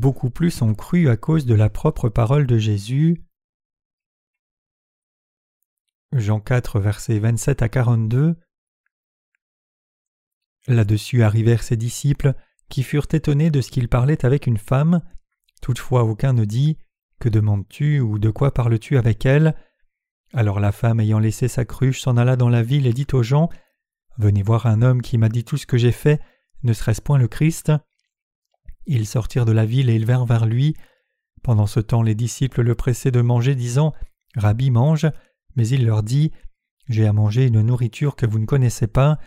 beaucoup plus ont cru à cause de la propre parole de Jésus. Jean 4, versets 27 à 42. Là-dessus arrivèrent ses disciples, qui furent étonnés de ce qu'il parlait avec une femme. Toutefois aucun ne dit Que demandes-tu ou de quoi parles-tu avec elle? Alors la femme ayant laissé sa cruche s'en alla dans la ville et dit aux gens Venez voir un homme qui m'a dit tout ce que j'ai fait, ne serait-ce point le Christ? Ils sortirent de la ville et ils vinrent vers lui. Pendant ce temps les disciples le pressaient de manger, disant Rabbi mange, mais il leur dit J'ai à manger une nourriture que vous ne connaissez pas.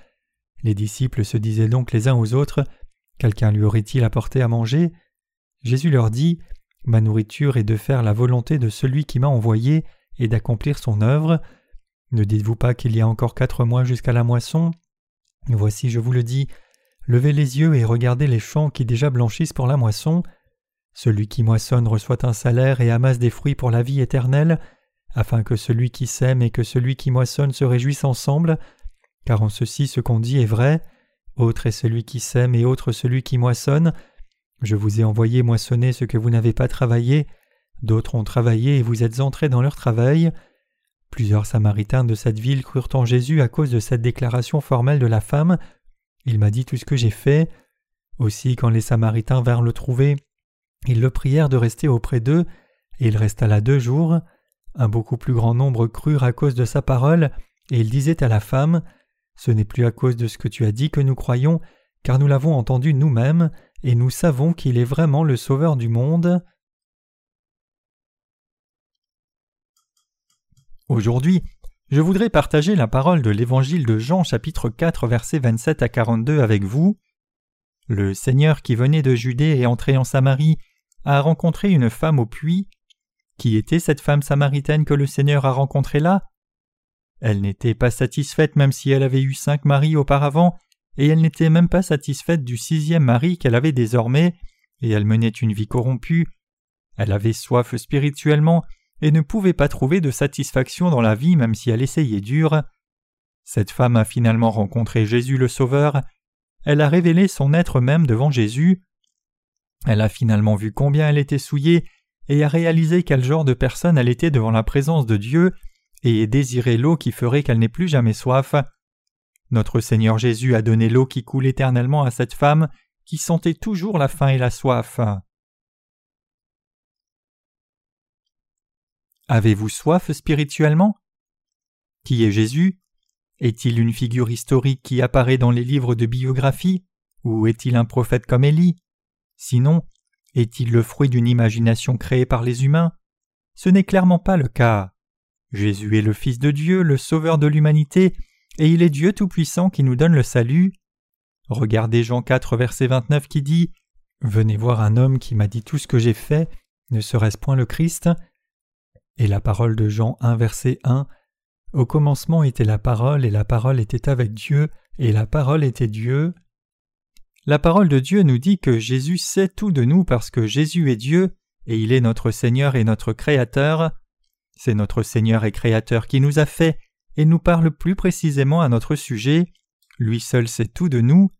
Les disciples se disaient donc les uns aux autres Quelqu'un lui aurait-il apporté à manger? Jésus leur dit Ma nourriture est de faire la volonté de celui qui m'a envoyé et d'accomplir son œuvre. Ne dites-vous pas qu'il y a encore quatre mois jusqu'à la moisson? Voici, je vous le dis, levez les yeux et regardez les champs qui déjà blanchissent pour la moisson. Celui qui moissonne reçoit un salaire et amasse des fruits pour la vie éternelle, afin que celui qui sème et que celui qui moissonne se réjouissent ensemble, car en ceci ce qu'on dit est vrai. Autre est celui qui sème et autre celui qui moissonne. Je vous ai envoyé moissonner ce que vous n'avez pas travaillé, d'autres ont travaillé et vous êtes entrés dans leur travail. Plusieurs Samaritains de cette ville crurent en Jésus à cause de cette déclaration formelle de la femme. Il m'a dit tout ce que j'ai fait. Aussi, quand les Samaritains vinrent le trouver, ils le prièrent de rester auprès d'eux, et il resta là deux jours. Un beaucoup plus grand nombre crurent à cause de sa parole, et il disait à la femme Ce n'est plus à cause de ce que tu as dit que nous croyons, car nous l'avons entendu nous-mêmes, et nous savons qu'il est vraiment le Sauveur du monde. Aujourd'hui, je voudrais partager la parole de l'Évangile de Jean chapitre 4 versets 27 à 42 avec vous. Le Seigneur qui venait de Judée et entré en Samarie a rencontré une femme au puits. Qui était cette femme samaritaine que le Seigneur a rencontrée là? Elle n'était pas satisfaite même si elle avait eu cinq maris auparavant, et elle n'était même pas satisfaite du sixième mari qu'elle avait désormais, et elle menait une vie corrompue. Elle avait soif spirituellement et ne pouvait pas trouver de satisfaction dans la vie même si elle essayait dur. Cette femme a finalement rencontré Jésus le Sauveur, elle a révélé son être même devant Jésus, elle a finalement vu combien elle était souillée et a réalisé quel genre de personne elle était devant la présence de Dieu et désiré l'eau qui ferait qu'elle n'ait plus jamais soif. Notre Seigneur Jésus a donné l'eau qui coule éternellement à cette femme qui sentait toujours la faim et la soif. Avez-vous soif spirituellement? Qui est Jésus? Est-il une figure historique qui apparaît dans les livres de biographie Ou est-il un prophète comme Élie? Sinon, est-il le fruit d'une imagination créée par les humains? Ce n'est clairement pas le cas. Jésus est le Fils de Dieu, le Sauveur de l'humanité, et il est Dieu Tout-Puissant qui nous donne le salut. Regardez Jean 4, verset 29 qui dit Venez voir un homme qui m'a dit tout ce que j'ai fait, ne serait-ce point le Christ Et la parole de Jean 1, verset 1 Au commencement était la parole, et la parole était avec Dieu, et la parole était Dieu. La parole de Dieu nous dit que Jésus sait tout de nous parce que Jésus est Dieu, et il est notre Seigneur et notre Créateur. C'est notre Seigneur et Créateur qui nous a fait, et nous parle plus précisément à notre sujet. Lui seul sait tout de nous.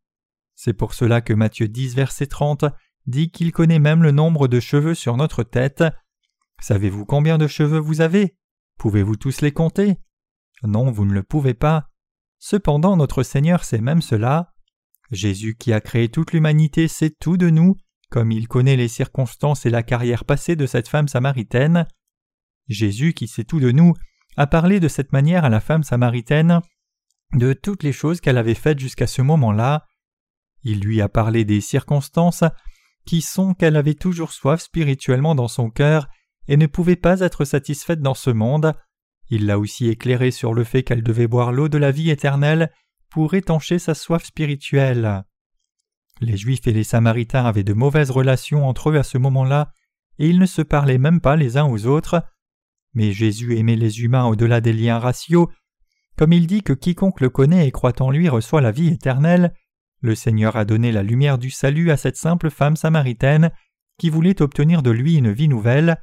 C'est pour cela que Matthieu 10, verset 30 dit qu'il connaît même le nombre de cheveux sur notre tête. Savez-vous combien de cheveux vous avez? Pouvez-vous tous les compter? Non, vous ne le pouvez pas. Cependant, notre Seigneur sait même cela. Jésus qui a créé toute l'humanité sait tout de nous, comme il connaît les circonstances et la carrière passée de cette femme samaritaine. Jésus qui sait tout de nous a parlé de cette manière à la femme samaritaine de toutes les choses qu'elle avait faites jusqu'à ce moment-là. Il lui a parlé des circonstances qui sont qu'elle avait toujours soif spirituellement dans son cœur et ne pouvait pas être satisfaite dans ce monde. Il l'a aussi éclairé sur le fait qu'elle devait boire l'eau de la vie éternelle pour étancher sa soif spirituelle. Les Juifs et les Samaritains avaient de mauvaises relations entre eux à ce moment-là, et ils ne se parlaient même pas les uns aux autres. Mais Jésus aimait les humains au-delà des liens raciaux. Comme il dit que quiconque le connaît et croit en lui reçoit la vie éternelle, le Seigneur a donné la lumière du salut à cette simple femme samaritaine qui voulait obtenir de lui une vie nouvelle.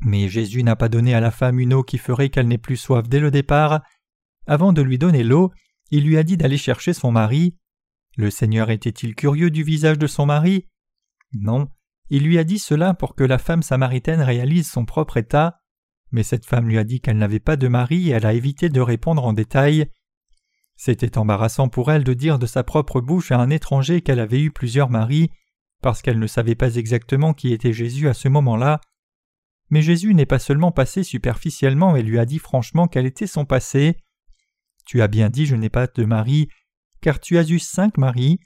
Mais Jésus n'a pas donné à la femme une eau qui ferait qu'elle n'ait plus soif dès le départ. Avant de lui donner l'eau, il lui a dit d'aller chercher son mari. Le Seigneur était-il curieux du visage de son mari? Non, il lui a dit cela pour que la femme samaritaine réalise son propre état, mais cette femme lui a dit qu'elle n'avait pas de mari et elle a évité de répondre en détail. C'était embarrassant pour elle de dire de sa propre bouche à un étranger qu'elle avait eu plusieurs maris, parce qu'elle ne savait pas exactement qui était Jésus à ce moment-là. Mais Jésus n'est pas seulement passé superficiellement et lui a dit franchement quel était son passé. Tu as bien dit je n'ai pas de mari, car tu as eu cinq maris,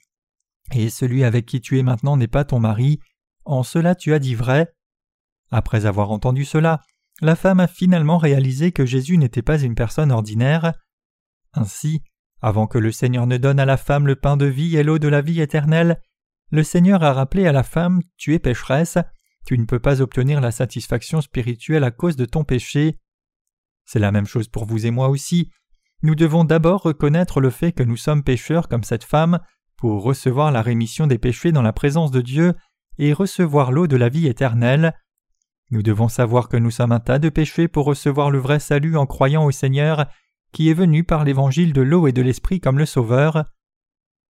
et celui avec qui tu es maintenant n'est pas ton mari, en cela tu as dit vrai. Après avoir entendu cela, la femme a finalement réalisé que Jésus n'était pas une personne ordinaire. Ainsi, avant que le Seigneur ne donne à la femme le pain de vie et l'eau de la vie éternelle, le Seigneur a rappelé à la femme Tu es pécheresse, tu ne peux pas obtenir la satisfaction spirituelle à cause de ton péché. C'est la même chose pour vous et moi aussi. Nous devons d'abord reconnaître le fait que nous sommes pécheurs comme cette femme pour recevoir la rémission des péchés dans la présence de Dieu et recevoir l'eau de la vie éternelle. Nous devons savoir que nous sommes un tas de péchés pour recevoir le vrai salut en croyant au Seigneur qui est venu par l'évangile de l'eau et de l'esprit comme le Sauveur.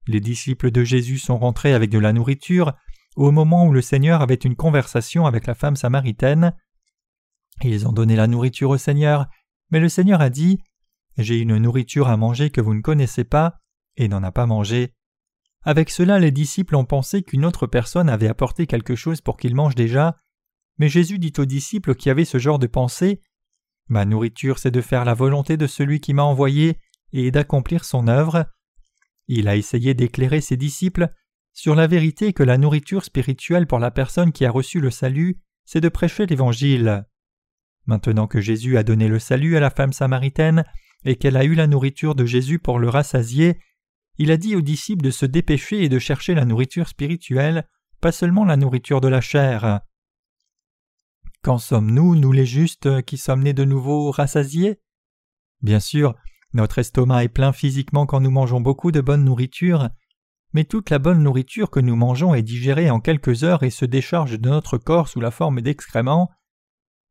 Les disciples de Jésus sont rentrés avec de la nourriture au moment où le Seigneur avait une conversation avec la femme samaritaine. Ils ont donné la nourriture au Seigneur, mais le Seigneur a dit J'ai une nourriture à manger que vous ne connaissez pas, et n'en a pas mangé. Avec cela, les disciples ont pensé qu'une autre personne avait apporté quelque chose pour qu'ils mangent déjà, mais Jésus dit aux disciples qui avaient ce genre de pensée Ma nourriture, c'est de faire la volonté de celui qui m'a envoyé et d'accomplir son œuvre. Il a essayé d'éclairer ses disciples sur la vérité que la nourriture spirituelle pour la personne qui a reçu le salut, c'est de prêcher l'Évangile. Maintenant que Jésus a donné le salut à la femme samaritaine et qu'elle a eu la nourriture de Jésus pour le rassasier, il a dit aux disciples de se dépêcher et de chercher la nourriture spirituelle, pas seulement la nourriture de la chair. Qu'en sommes-nous, nous les justes, qui sommes nés de nouveau rassasiés? Bien sûr, notre estomac est plein physiquement quand nous mangeons beaucoup de bonne nourriture, mais toute la bonne nourriture que nous mangeons est digérée en quelques heures et se décharge de notre corps sous la forme d'excréments.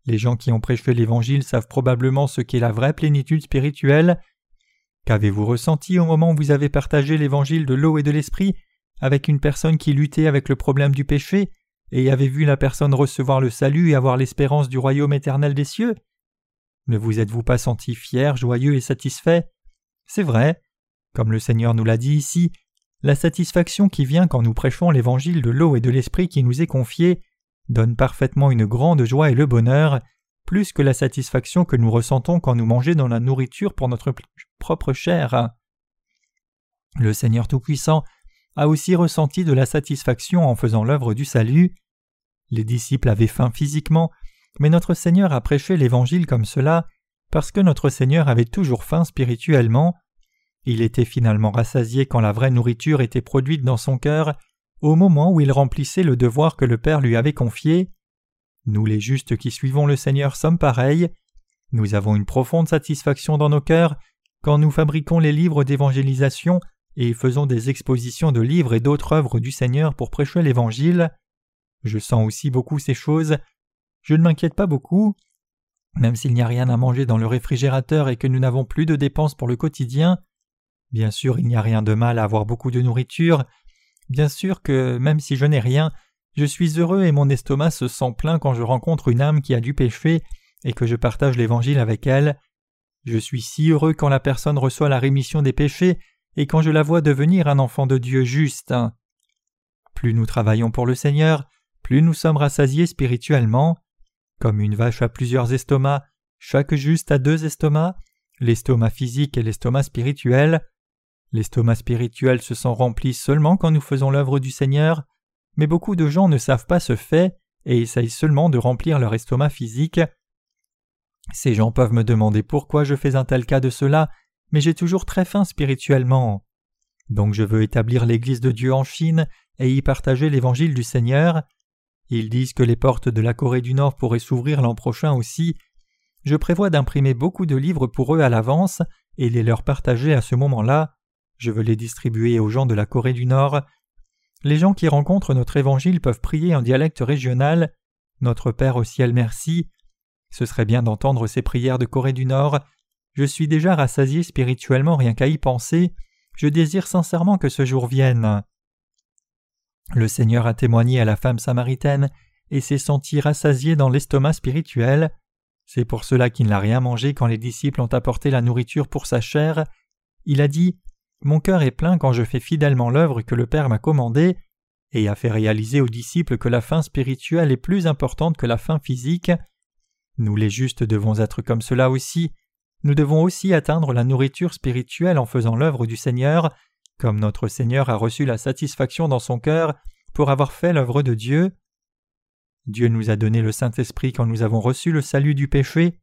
Les gens qui ont prêché l'Évangile savent probablement ce qu'est la vraie plénitude spirituelle. Qu'avez-vous ressenti au moment où vous avez partagé l'Évangile de l'eau et de l'Esprit avec une personne qui luttait avec le problème du péché et avez vu la personne recevoir le salut et avoir l'espérance du royaume éternel des cieux? Ne vous êtes-vous pas senti fier, joyeux et satisfait? C'est vrai. Comme le Seigneur nous l'a dit ici, la satisfaction qui vient quand nous prêchons l'évangile de l'eau et de l'esprit qui nous est confié donne parfaitement une grande joie et le bonheur, plus que la satisfaction que nous ressentons quand nous mangeons dans la nourriture pour notre propre chair. Le Seigneur Tout-Puissant a aussi ressenti de la satisfaction en faisant l'œuvre du salut. Les disciples avaient faim physiquement, mais notre Seigneur a prêché l'Évangile comme cela, parce que notre Seigneur avait toujours faim spirituellement. Il était finalement rassasié quand la vraie nourriture était produite dans son cœur, au moment où il remplissait le devoir que le Père lui avait confié. Nous les justes qui suivons le Seigneur sommes pareils. Nous avons une profonde satisfaction dans nos cœurs quand nous fabriquons les livres d'évangélisation et faisons des expositions de livres et d'autres œuvres du Seigneur pour prêcher l'Évangile. Je sens aussi beaucoup ces choses. Je ne m'inquiète pas beaucoup. Même s'il n'y a rien à manger dans le réfrigérateur et que nous n'avons plus de dépenses pour le quotidien, bien sûr il n'y a rien de mal à avoir beaucoup de nourriture, bien sûr que même si je n'ai rien, je suis heureux et mon estomac se sent plein quand je rencontre une âme qui a du péché et que je partage l'Évangile avec elle. Je suis si heureux quand la personne reçoit la rémission des péchés et quand je la vois devenir un enfant de Dieu juste. Plus nous travaillons pour le Seigneur, plus nous sommes rassasiés spirituellement. Comme une vache a plusieurs estomacs, chaque juste a deux estomacs, l'estomac physique et l'estomac spirituel. L'estomac spirituel se sent rempli seulement quand nous faisons l'œuvre du Seigneur, mais beaucoup de gens ne savent pas ce fait et essayent seulement de remplir leur estomac physique. Ces gens peuvent me demander pourquoi je fais un tel cas de cela mais j'ai toujours très faim spirituellement. Donc je veux établir l'Église de Dieu en Chine et y partager l'Évangile du Seigneur. Ils disent que les portes de la Corée du Nord pourraient s'ouvrir l'an prochain aussi. Je prévois d'imprimer beaucoup de livres pour eux à l'avance et les leur partager à ce moment-là. Je veux les distribuer aux gens de la Corée du Nord. Les gens qui rencontrent notre Évangile peuvent prier en dialecte régional. Notre Père au ciel merci. Ce serait bien d'entendre ces prières de Corée du Nord. Je suis déjà rassasié spirituellement rien qu'à y penser, je désire sincèrement que ce jour vienne. Le Seigneur a témoigné à la femme samaritaine et s'est senti rassasié dans l'estomac spirituel. C'est pour cela qu'il n'a rien mangé quand les disciples ont apporté la nourriture pour sa chair. Il a dit Mon cœur est plein quand je fais fidèlement l'œuvre que le Père m'a commandée, et a fait réaliser aux disciples que la faim spirituelle est plus importante que la faim physique. Nous les justes devons être comme cela aussi. Nous devons aussi atteindre la nourriture spirituelle en faisant l'œuvre du Seigneur, comme notre Seigneur a reçu la satisfaction dans son cœur pour avoir fait l'œuvre de Dieu. Dieu nous a donné le Saint-Esprit quand nous avons reçu le salut du péché.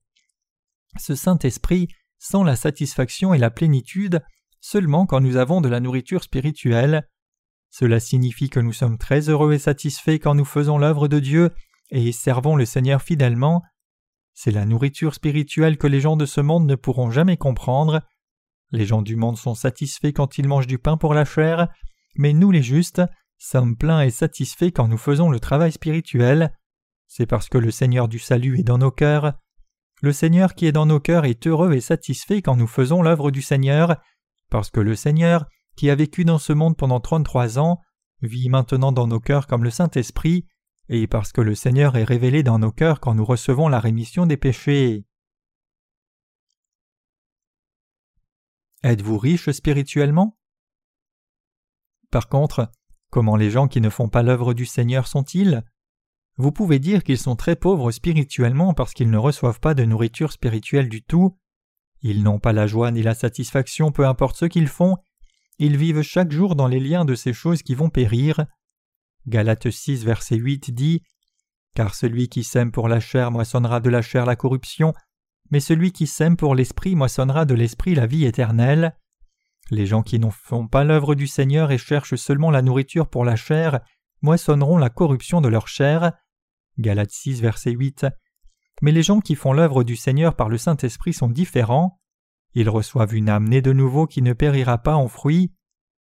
Ce Saint-Esprit sent la satisfaction et la plénitude seulement quand nous avons de la nourriture spirituelle. Cela signifie que nous sommes très heureux et satisfaits quand nous faisons l'œuvre de Dieu et servons le Seigneur fidèlement. C'est la nourriture spirituelle que les gens de ce monde ne pourront jamais comprendre. Les gens du monde sont satisfaits quand ils mangent du pain pour la chair, mais nous les justes sommes pleins et satisfaits quand nous faisons le travail spirituel. C'est parce que le Seigneur du salut est dans nos cœurs. Le Seigneur qui est dans nos cœurs est heureux et satisfait quand nous faisons l'œuvre du Seigneur, parce que le Seigneur, qui a vécu dans ce monde pendant trente-trois ans, vit maintenant dans nos cœurs comme le Saint-Esprit, et parce que le Seigneur est révélé dans nos cœurs quand nous recevons la rémission des péchés. Êtes-vous riche spirituellement? Par contre, comment les gens qui ne font pas l'œuvre du Seigneur sont-ils? Vous pouvez dire qu'ils sont très pauvres spirituellement parce qu'ils ne reçoivent pas de nourriture spirituelle du tout. Ils n'ont pas la joie ni la satisfaction peu importe ce qu'ils font, ils vivent chaque jour dans les liens de ces choses qui vont périr. Galates 6, verset 8 dit Car celui qui sème pour la chair moissonnera de la chair la corruption, mais celui qui sème pour l'esprit moissonnera de l'esprit la vie éternelle. Les gens qui n'en font pas l'œuvre du Seigneur et cherchent seulement la nourriture pour la chair moissonneront la corruption de leur chair. Galates 6, verset 8. Mais les gens qui font l'œuvre du Seigneur par le Saint-Esprit sont différents. Ils reçoivent une âme née de nouveau qui ne périra pas en fruits.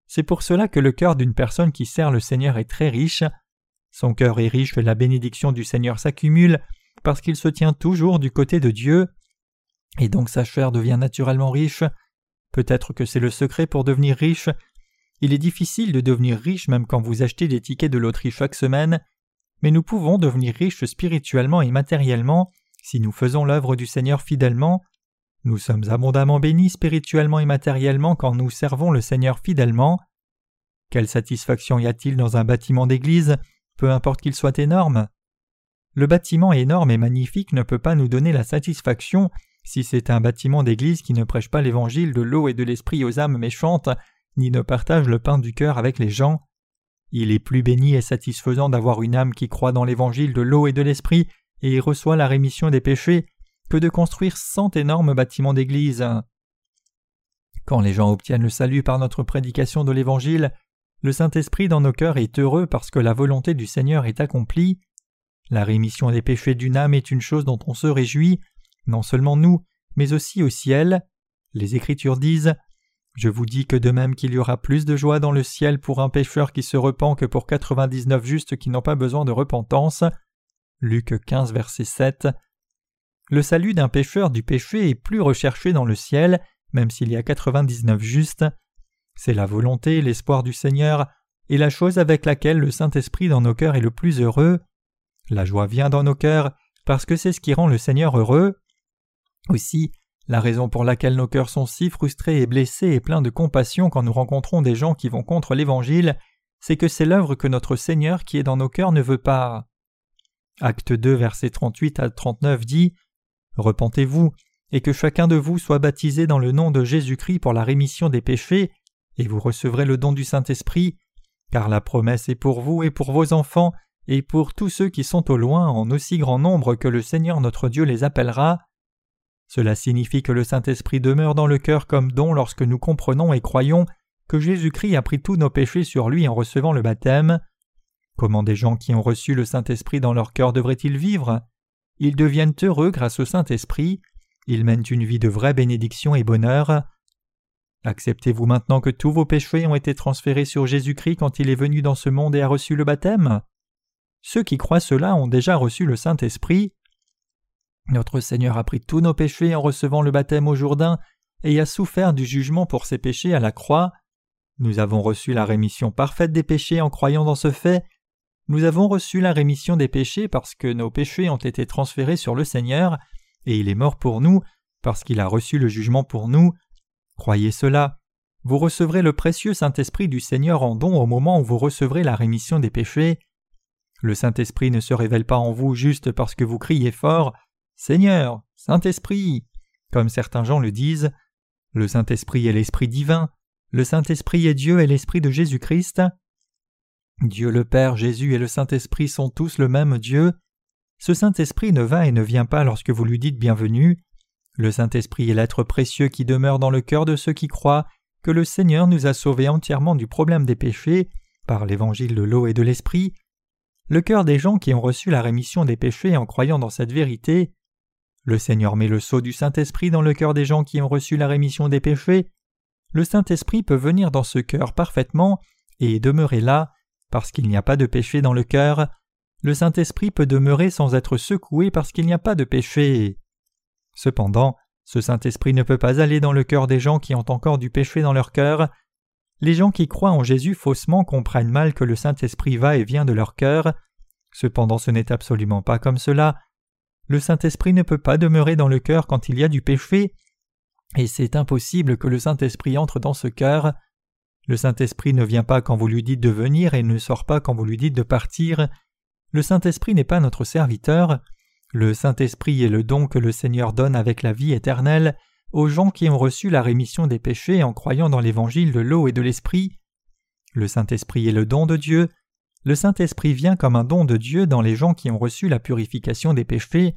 C'est pour cela que le cœur d'une personne qui sert le Seigneur est très riche. Son cœur est riche et la bénédiction du Seigneur s'accumule parce qu'il se tient toujours du côté de Dieu. Et donc sa chair devient naturellement riche. Peut-être que c'est le secret pour devenir riche. Il est difficile de devenir riche même quand vous achetez des tickets de loterie chaque semaine, mais nous pouvons devenir riches spirituellement et matériellement si nous faisons l'œuvre du Seigneur fidèlement. Nous sommes abondamment bénis spirituellement et matériellement quand nous servons le Seigneur fidèlement. Quelle satisfaction y a-t-il dans un bâtiment d'église, peu importe qu'il soit énorme? Le bâtiment énorme et magnifique ne peut pas nous donner la satisfaction si c'est un bâtiment d'église qui ne prêche pas l'évangile de l'eau et de l'esprit aux âmes méchantes, ni ne partage le pain du cœur avec les gens. Il est plus béni et satisfaisant d'avoir une âme qui croit dans l'évangile de l'eau et de l'esprit et reçoit la rémission des péchés que de construire cent énormes bâtiments d'église. Quand les gens obtiennent le salut par notre prédication de l'Évangile, le Saint-Esprit dans nos cœurs est heureux parce que la volonté du Seigneur est accomplie. La rémission des péchés d'une âme est une chose dont on se réjouit, non seulement nous, mais aussi au ciel. Les Écritures disent Je vous dis que de même qu'il y aura plus de joie dans le ciel pour un pécheur qui se repent que pour quatre-vingt-dix-neuf justes qui n'ont pas besoin de repentance. Luc 15, verset 7. Le salut d'un pécheur du péché est plus recherché dans le ciel, même s'il y a 99 justes. C'est la volonté, l'espoir du Seigneur, et la chose avec laquelle le Saint-Esprit dans nos cœurs est le plus heureux. La joie vient dans nos cœurs parce que c'est ce qui rend le Seigneur heureux. Aussi, la raison pour laquelle nos cœurs sont si frustrés et blessés et pleins de compassion quand nous rencontrons des gens qui vont contre l'Évangile, c'est que c'est l'œuvre que notre Seigneur qui est dans nos cœurs ne veut pas. Acte 2, versets 38 à 39 dit Repentez-vous, et que chacun de vous soit baptisé dans le nom de Jésus-Christ pour la rémission des péchés, et vous recevrez le don du Saint-Esprit, car la promesse est pour vous et pour vos enfants, et pour tous ceux qui sont au loin en aussi grand nombre que le Seigneur notre Dieu les appellera. Cela signifie que le Saint-Esprit demeure dans le cœur comme don lorsque nous comprenons et croyons que Jésus-Christ a pris tous nos péchés sur lui en recevant le baptême. Comment des gens qui ont reçu le Saint-Esprit dans leur cœur devraient-ils vivre? Ils deviennent heureux grâce au Saint-Esprit, ils mènent une vie de vraie bénédiction et bonheur. Acceptez-vous maintenant que tous vos péchés ont été transférés sur Jésus-Christ quand il est venu dans ce monde et a reçu le baptême? Ceux qui croient cela ont déjà reçu le Saint-Esprit. Notre Seigneur a pris tous nos péchés en recevant le baptême au Jourdain et a souffert du jugement pour ses péchés à la croix. Nous avons reçu la rémission parfaite des péchés en croyant dans ce fait. Nous avons reçu la rémission des péchés parce que nos péchés ont été transférés sur le Seigneur, et il est mort pour nous, parce qu'il a reçu le jugement pour nous. Croyez cela. Vous recevrez le précieux Saint-Esprit du Seigneur en don au moment où vous recevrez la rémission des péchés. Le Saint-Esprit ne se révèle pas en vous juste parce que vous criez fort Seigneur, Saint-Esprit, comme certains gens le disent. Le Saint-Esprit est l'Esprit divin, le Saint-Esprit est Dieu et l'Esprit de Jésus-Christ. Dieu le Père, Jésus et le Saint-Esprit sont tous le même Dieu. Ce Saint-Esprit ne va et ne vient pas lorsque vous lui dites bienvenue. Le Saint-Esprit est l'être précieux qui demeure dans le cœur de ceux qui croient que le Seigneur nous a sauvés entièrement du problème des péchés par l'évangile de l'eau et de l'Esprit. Le cœur des gens qui ont reçu la rémission des péchés en croyant dans cette vérité. Le Seigneur met le sceau du Saint-Esprit dans le cœur des gens qui ont reçu la rémission des péchés. Le Saint-Esprit peut venir dans ce cœur parfaitement et demeurer là, parce qu'il n'y a pas de péché dans le cœur. Le Saint-Esprit peut demeurer sans être secoué parce qu'il n'y a pas de péché. Cependant, ce Saint-Esprit ne peut pas aller dans le cœur des gens qui ont encore du péché dans leur cœur. Les gens qui croient en Jésus faussement comprennent mal que le Saint-Esprit va et vient de leur cœur. Cependant ce n'est absolument pas comme cela. Le Saint-Esprit ne peut pas demeurer dans le cœur quand il y a du péché, et c'est impossible que le Saint-Esprit entre dans ce cœur. Le Saint-Esprit ne vient pas quand vous lui dites de venir et ne sort pas quand vous lui dites de partir. Le Saint-Esprit n'est pas notre serviteur. Le Saint-Esprit est le don que le Seigneur donne avec la vie éternelle aux gens qui ont reçu la rémission des péchés en croyant dans l'évangile de l'eau et de l'Esprit. Le Saint-Esprit est le don de Dieu. Le Saint-Esprit vient comme un don de Dieu dans les gens qui ont reçu la purification des péchés.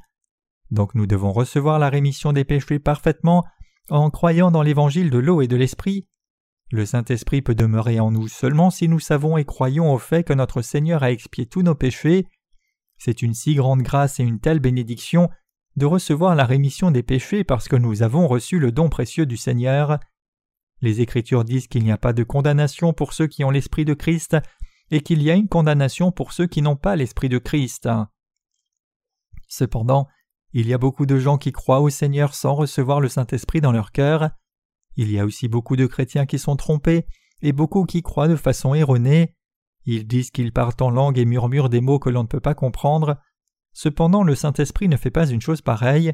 Donc nous devons recevoir la rémission des péchés parfaitement en croyant dans l'évangile de l'eau et de l'Esprit. Le Saint-Esprit peut demeurer en nous seulement si nous savons et croyons au fait que notre Seigneur a expié tous nos péchés c'est une si grande grâce et une telle bénédiction de recevoir la rémission des péchés parce que nous avons reçu le don précieux du Seigneur. Les Écritures disent qu'il n'y a pas de condamnation pour ceux qui ont l'Esprit de Christ et qu'il y a une condamnation pour ceux qui n'ont pas l'Esprit de Christ. Cependant, il y a beaucoup de gens qui croient au Seigneur sans recevoir le Saint-Esprit dans leur cœur. Il y a aussi beaucoup de chrétiens qui sont trompés et beaucoup qui croient de façon erronée. Ils disent qu'ils parlent en langue et murmurent des mots que l'on ne peut pas comprendre. Cependant, le Saint-Esprit ne fait pas une chose pareille.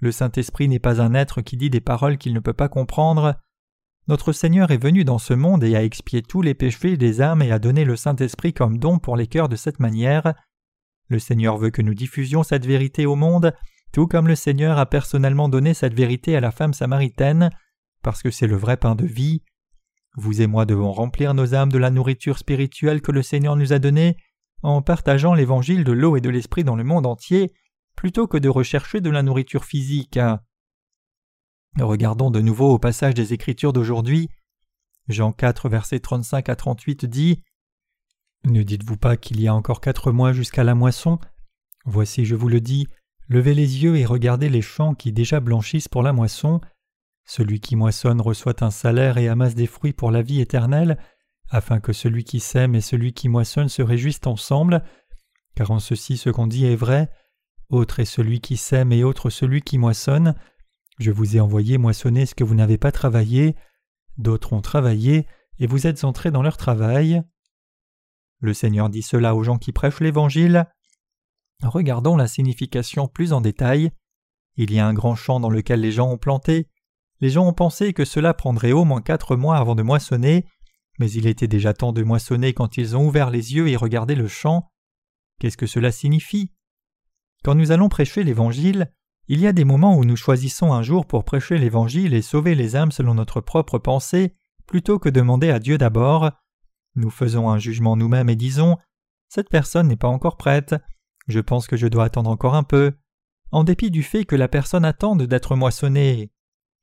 Le Saint-Esprit n'est pas un être qui dit des paroles qu'il ne peut pas comprendre. Notre Seigneur est venu dans ce monde et a expié tous les péchés des âmes et a donné le Saint-Esprit comme don pour les cœurs de cette manière. Le Seigneur veut que nous diffusions cette vérité au monde, tout comme le Seigneur a personnellement donné cette vérité à la femme samaritaine, parce que c'est le vrai pain de vie. Vous et moi devons remplir nos âmes de la nourriture spirituelle que le Seigneur nous a donnée en partageant l'évangile de l'eau et de l'esprit dans le monde entier, plutôt que de rechercher de la nourriture physique. Regardons de nouveau au passage des Écritures d'aujourd'hui. Jean 4, versets 35 à 38 dit Ne dites-vous pas qu'il y a encore quatre mois jusqu'à la moisson? Voici, je vous le dis, levez les yeux et regardez les champs qui déjà blanchissent pour la moisson. Celui qui moissonne reçoit un salaire et amasse des fruits pour la vie éternelle, afin que celui qui sème et celui qui moissonne se réjouissent ensemble, car en ceci ce qu'on dit est vrai, autre est celui qui sème et autre celui qui moissonne. Je vous ai envoyé moissonner ce que vous n'avez pas travaillé, d'autres ont travaillé, et vous êtes entrés dans leur travail. Le Seigneur dit cela aux gens qui prêchent l'Évangile. Regardons la signification plus en détail. Il y a un grand champ dans lequel les gens ont planté, les gens ont pensé que cela prendrait au moins quatre mois avant de moissonner, mais il était déjà temps de moissonner quand ils ont ouvert les yeux et regardé le champ. Qu'est-ce que cela signifie? Quand nous allons prêcher l'Évangile, il y a des moments où nous choisissons un jour pour prêcher l'Évangile et sauver les âmes selon notre propre pensée, plutôt que demander à Dieu d'abord. Nous faisons un jugement nous-mêmes et disons Cette personne n'est pas encore prête, je pense que je dois attendre encore un peu, en dépit du fait que la personne attende d'être moissonnée.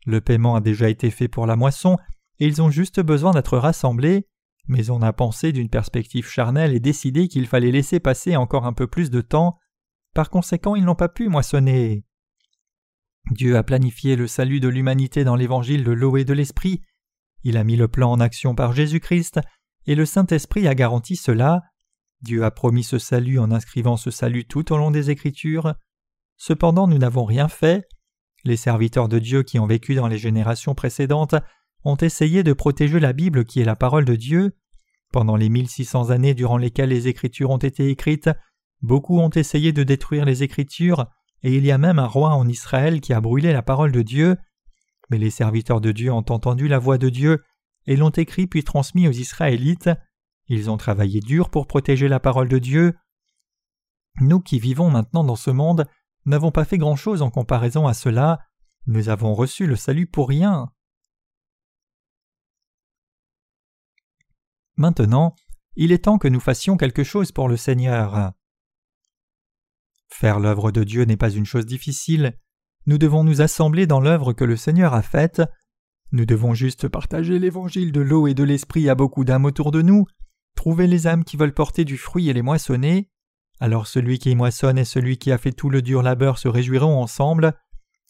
Le paiement a déjà été fait pour la moisson, et ils ont juste besoin d'être rassemblés, mais on a pensé d'une perspective charnelle et décidé qu'il fallait laisser passer encore un peu plus de temps, par conséquent ils n'ont pas pu moissonner. Dieu a planifié le salut de l'humanité dans l'évangile de l'eau et de l'esprit, il a mis le plan en action par Jésus-Christ, et le Saint-Esprit a garanti cela. Dieu a promis ce salut en inscrivant ce salut tout au long des Écritures. Cependant nous n'avons rien fait, les serviteurs de Dieu qui ont vécu dans les générations précédentes ont essayé de protéger la Bible qui est la parole de Dieu. Pendant les 1600 années durant lesquelles les Écritures ont été écrites, beaucoup ont essayé de détruire les Écritures, et il y a même un roi en Israël qui a brûlé la parole de Dieu. Mais les serviteurs de Dieu ont entendu la voix de Dieu et l'ont écrit puis transmis aux Israélites. Ils ont travaillé dur pour protéger la parole de Dieu. Nous qui vivons maintenant dans ce monde n'avons pas fait grand-chose en comparaison à cela. Nous avons reçu le salut pour rien. Maintenant, il est temps que nous fassions quelque chose pour le Seigneur. Faire l'œuvre de Dieu n'est pas une chose difficile. Nous devons nous assembler dans l'œuvre que le Seigneur a faite. Nous devons juste partager l'évangile de l'eau et de l'esprit à beaucoup d'âmes autour de nous, trouver les âmes qui veulent porter du fruit et les moissonner. Alors celui qui moissonne et celui qui a fait tout le dur labeur se réjouiront ensemble.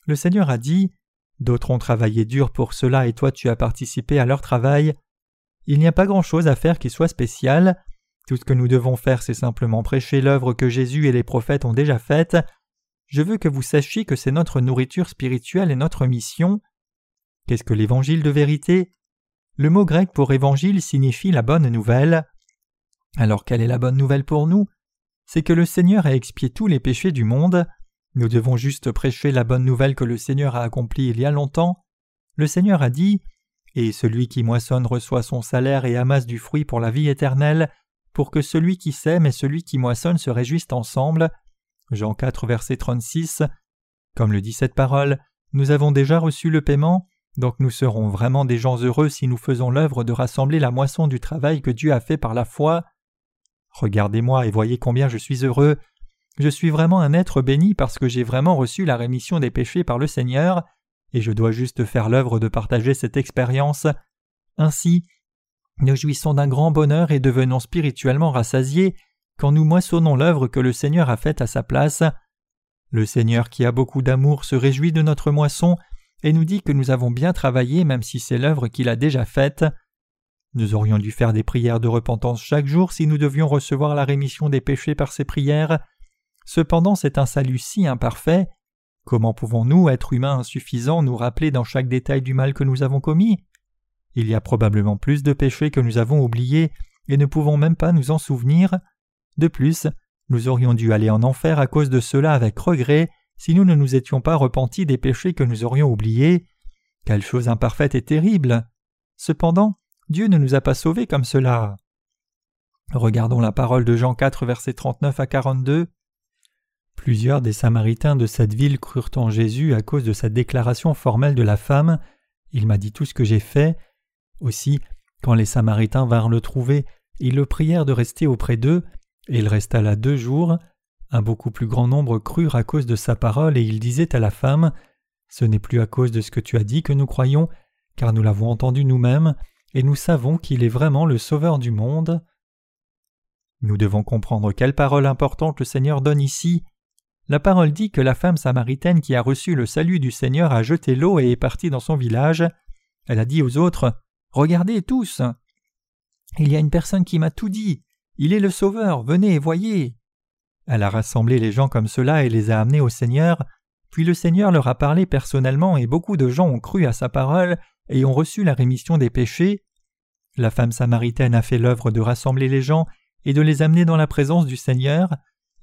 Le Seigneur a dit D'autres ont travaillé dur pour cela et toi tu as participé à leur travail. Il n'y a pas grand-chose à faire qui soit spécial. Tout ce que nous devons faire, c'est simplement prêcher l'œuvre que Jésus et les prophètes ont déjà faite. Je veux que vous sachiez que c'est notre nourriture spirituelle et notre mission. Qu'est-ce que l'évangile de vérité? Le mot grec pour évangile signifie la bonne nouvelle. Alors quelle est la bonne nouvelle pour nous? C'est que le Seigneur a expié tous les péchés du monde. Nous devons juste prêcher la bonne nouvelle que le Seigneur a accomplie il y a longtemps. Le Seigneur a dit et celui qui moissonne reçoit son salaire et amasse du fruit pour la vie éternelle, pour que celui qui sème et celui qui moissonne se réjouissent ensemble. Jean 4, verset 36. Comme le dit cette parole, nous avons déjà reçu le paiement, donc nous serons vraiment des gens heureux si nous faisons l'œuvre de rassembler la moisson du travail que Dieu a fait par la foi. Regardez-moi et voyez combien je suis heureux. Je suis vraiment un être béni parce que j'ai vraiment reçu la rémission des péchés par le Seigneur, et je dois juste faire l'œuvre de partager cette expérience. Ainsi, nous jouissons d'un grand bonheur et devenons spirituellement rassasiés quand nous moissonnons l'œuvre que le Seigneur a faite à sa place. Le Seigneur qui a beaucoup d'amour se réjouit de notre moisson et nous dit que nous avons bien travaillé même si c'est l'œuvre qu'il a déjà faite. Nous aurions dû faire des prières de repentance chaque jour si nous devions recevoir la rémission des péchés par ces prières. Cependant c'est un salut si imparfait Comment pouvons-nous, êtres humains insuffisants, nous rappeler dans chaque détail du mal que nous avons commis? Il y a probablement plus de péchés que nous avons oubliés et ne pouvons même pas nous en souvenir. De plus, nous aurions dû aller en enfer à cause de cela avec regret si nous ne nous étions pas repentis des péchés que nous aurions oubliés. Quelle chose imparfaite et terrible. Cependant, Dieu ne nous a pas sauvés comme cela. Regardons la parole de Jean 4, versets 39 à 42. Plusieurs des Samaritains de cette ville crurent en Jésus à cause de sa déclaration formelle de la femme Il m'a dit tout ce que j'ai fait. Aussi, quand les Samaritains vinrent le trouver, ils le prièrent de rester auprès d'eux, et il resta là deux jours. Un beaucoup plus grand nombre crurent à cause de sa parole, et il disait à la femme Ce n'est plus à cause de ce que tu as dit que nous croyons, car nous l'avons entendu nous-mêmes, et nous savons qu'il est vraiment le Sauveur du monde. Nous devons comprendre quelle parole importante le Seigneur donne ici. La parole dit que la femme samaritaine qui a reçu le salut du Seigneur a jeté l'eau et est partie dans son village. Elle a dit aux autres Regardez tous Il y a une personne qui m'a tout dit. Il est le Sauveur, venez et voyez. Elle a rassemblé les gens comme cela et les a amenés au Seigneur, puis le Seigneur leur a parlé personnellement et beaucoup de gens ont cru à sa parole et ont reçu la rémission des péchés. La femme samaritaine a fait l'œuvre de rassembler les gens et de les amener dans la présence du Seigneur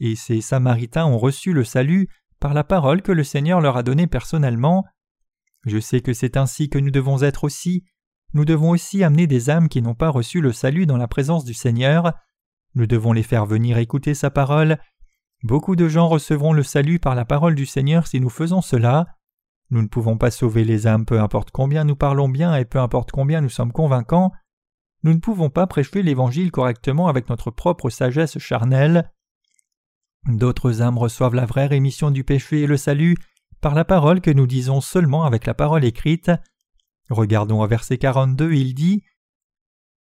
et ces Samaritains ont reçu le salut par la parole que le Seigneur leur a donnée personnellement. Je sais que c'est ainsi que nous devons être aussi. Nous devons aussi amener des âmes qui n'ont pas reçu le salut dans la présence du Seigneur. Nous devons les faire venir écouter sa parole. Beaucoup de gens recevront le salut par la parole du Seigneur si nous faisons cela. Nous ne pouvons pas sauver les âmes peu importe combien nous parlons bien et peu importe combien nous sommes convaincants. Nous ne pouvons pas prêcher l'Évangile correctement avec notre propre sagesse charnelle. D'autres âmes reçoivent la vraie rémission du péché et le salut par la parole que nous disons seulement avec la parole écrite. Regardons au verset 42, il dit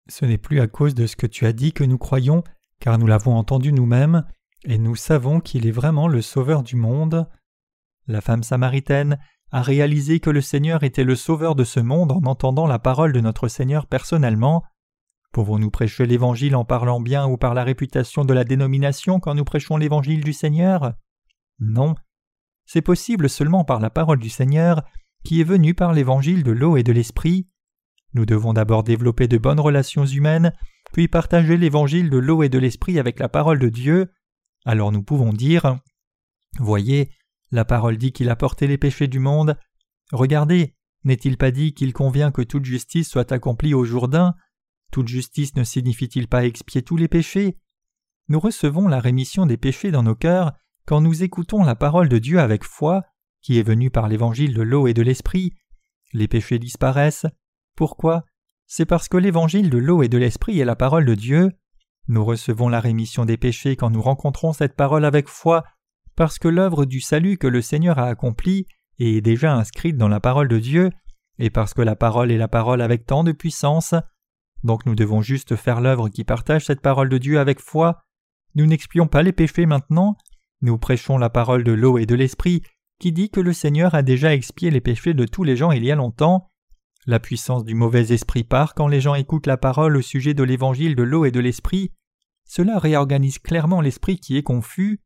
Ce n'est plus à cause de ce que tu as dit que nous croyons, car nous l'avons entendu nous-mêmes, et nous savons qu'il est vraiment le Sauveur du monde. La femme samaritaine a réalisé que le Seigneur était le Sauveur de ce monde en entendant la parole de notre Seigneur personnellement. Pouvons-nous prêcher l'Évangile en parlant bien ou par la réputation de la dénomination quand nous prêchons l'Évangile du Seigneur? Non. C'est possible seulement par la parole du Seigneur qui est venue par l'Évangile de l'eau et de l'Esprit. Nous devons d'abord développer de bonnes relations humaines, puis partager l'évangile de l'eau et de l'esprit avec la parole de Dieu. Alors nous pouvons dire Voyez, la parole dit qu'il a porté les péchés du monde. Regardez, n'est-il pas dit qu'il convient que toute justice soit accomplie au Jourdain? Toute justice ne signifie-t-il pas expier tous les péchés? Nous recevons la rémission des péchés dans nos cœurs quand nous écoutons la parole de Dieu avec foi, qui est venue par l'évangile de l'eau et de l'esprit. Les péchés disparaissent. Pourquoi? C'est parce que l'évangile de l'eau et de l'esprit est la parole de Dieu. Nous recevons la rémission des péchés quand nous rencontrons cette parole avec foi, parce que l'œuvre du salut que le Seigneur a accomplie est déjà inscrite dans la parole de Dieu, et parce que la parole est la parole avec tant de puissance. Donc nous devons juste faire l'œuvre qui partage cette parole de Dieu avec foi. Nous n'expions pas les péchés maintenant, nous prêchons la parole de l'eau et de l'esprit, qui dit que le Seigneur a déjà expié les péchés de tous les gens il y a longtemps. La puissance du mauvais esprit part quand les gens écoutent la parole au sujet de l'évangile de l'eau et de l'esprit. Cela réorganise clairement l'esprit qui est confus.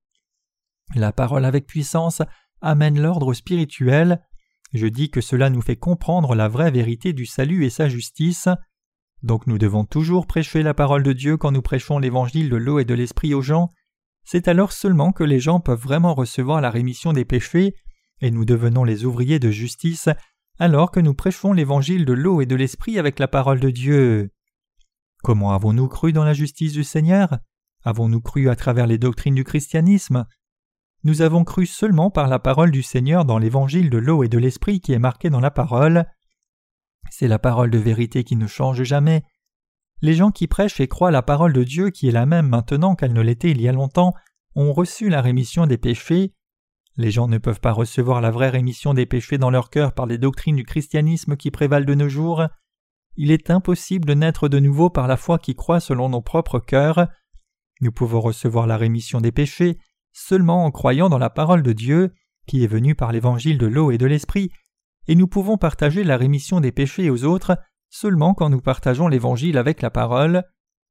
La parole avec puissance amène l'ordre spirituel. Je dis que cela nous fait comprendre la vraie vérité du salut et sa justice. Donc nous devons toujours prêcher la parole de Dieu quand nous prêchons l'évangile de l'eau et de l'esprit aux gens. C'est alors seulement que les gens peuvent vraiment recevoir la rémission des péchés, et nous devenons les ouvriers de justice alors que nous prêchons l'évangile de l'eau et de l'esprit avec la parole de Dieu. Comment avons-nous cru dans la justice du Seigneur? Avons-nous cru à travers les doctrines du christianisme? Nous avons cru seulement par la parole du Seigneur dans l'évangile de l'eau et de l'esprit qui est marqué dans la parole. C'est la parole de vérité qui ne change jamais. Les gens qui prêchent et croient la parole de Dieu qui est la même maintenant qu'elle ne l'était il y a longtemps ont reçu la rémission des péchés les gens ne peuvent pas recevoir la vraie rémission des péchés dans leur cœur par les doctrines du christianisme qui prévalent de nos jours. Il est impossible de naître de nouveau par la foi qui croit selon nos propres cœurs. Nous pouvons recevoir la rémission des péchés seulement en croyant dans la parole de Dieu, qui est venue par l'évangile de l'eau et de l'esprit, et nous pouvons partager la rémission des péchés aux autres seulement quand nous partageons l'évangile avec la parole.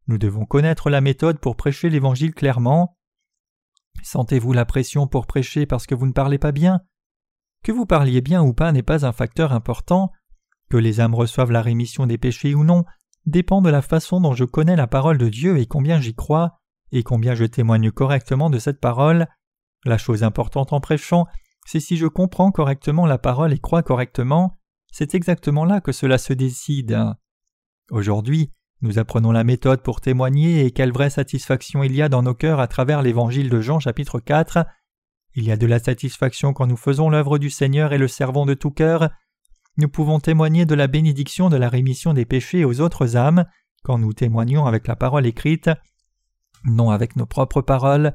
Nous devons connaître la méthode pour prêcher l'évangile clairement. Sentez-vous la pression pour prêcher parce que vous ne parlez pas bien? Que vous parliez bien ou pas n'est pas un facteur important. Que les âmes reçoivent la rémission des péchés ou non dépend de la façon dont je connais la parole de Dieu et combien j'y crois, et combien je témoigne correctement de cette parole. La chose importante en prêchant, c'est si je comprends correctement la parole et crois correctement, c'est exactement là que cela se décide. Aujourd'hui, nous apprenons la méthode pour témoigner et quelle vraie satisfaction il y a dans nos cœurs à travers l'évangile de Jean chapitre 4. Il y a de la satisfaction quand nous faisons l'œuvre du Seigneur et le servons de tout cœur. Nous pouvons témoigner de la bénédiction de la rémission des péchés aux autres âmes quand nous témoignons avec la parole écrite, non avec nos propres paroles.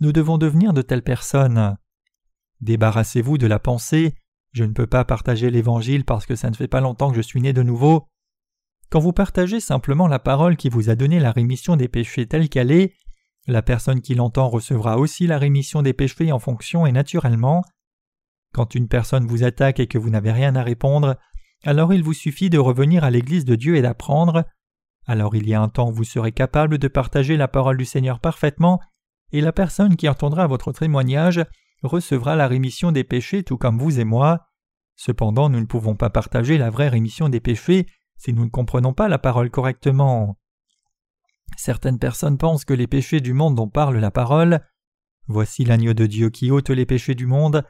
Nous devons devenir de telles personnes. Débarrassez-vous de la pensée je ne peux pas partager l'Évangile parce que ça ne fait pas longtemps que je suis né de nouveau. Quand vous partagez simplement la parole qui vous a donné la rémission des péchés telle qu'elle est, la personne qui l'entend recevra aussi la rémission des péchés en fonction et naturellement. Quand une personne vous attaque et que vous n'avez rien à répondre, alors il vous suffit de revenir à l'Église de Dieu et d'apprendre. Alors il y a un temps où vous serez capable de partager la parole du Seigneur parfaitement, et la personne qui entendra votre témoignage recevra la rémission des péchés tout comme vous et moi. Cependant nous ne pouvons pas partager la vraie rémission des péchés si nous ne comprenons pas la parole correctement. Certaines personnes pensent que les péchés du monde dont parle la parole, voici l'agneau de Dieu qui ôte les péchés du monde,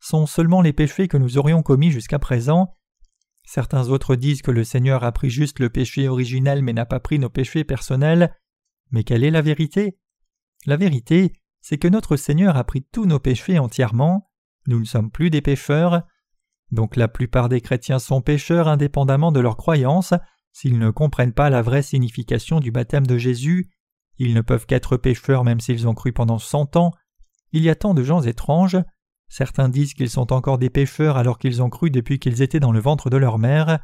sont seulement les péchés que nous aurions commis jusqu'à présent. Certains autres disent que le Seigneur a pris juste le péché originel mais n'a pas pris nos péchés personnels. Mais quelle est la vérité? La vérité, c'est que notre Seigneur a pris tous nos péchés entièrement. Nous ne sommes plus des pécheurs. Donc la plupart des chrétiens sont pécheurs indépendamment de leur croyance, s'ils ne comprennent pas la vraie signification du baptême de Jésus, ils ne peuvent qu'être pécheurs même s'ils ont cru pendant cent ans. Il y a tant de gens étranges. Certains disent qu'ils sont encore des pécheurs alors qu'ils ont cru depuis qu'ils étaient dans le ventre de leur mère.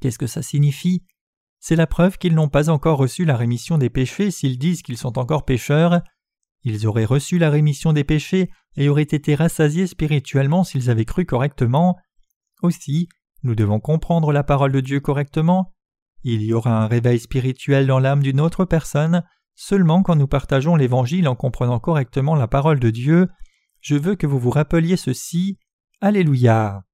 Qu'est-ce que ça signifie? C'est la preuve qu'ils n'ont pas encore reçu la rémission des péchés s'ils disent qu'ils sont encore pécheurs. Ils auraient reçu la rémission des péchés et auraient été rassasiés spirituellement s'ils avaient cru correctement. Aussi, nous devons comprendre la parole de Dieu correctement. Il y aura un réveil spirituel dans l'âme d'une autre personne seulement quand nous partageons l'Évangile en comprenant correctement la parole de Dieu. Je veux que vous vous rappeliez ceci. Alléluia.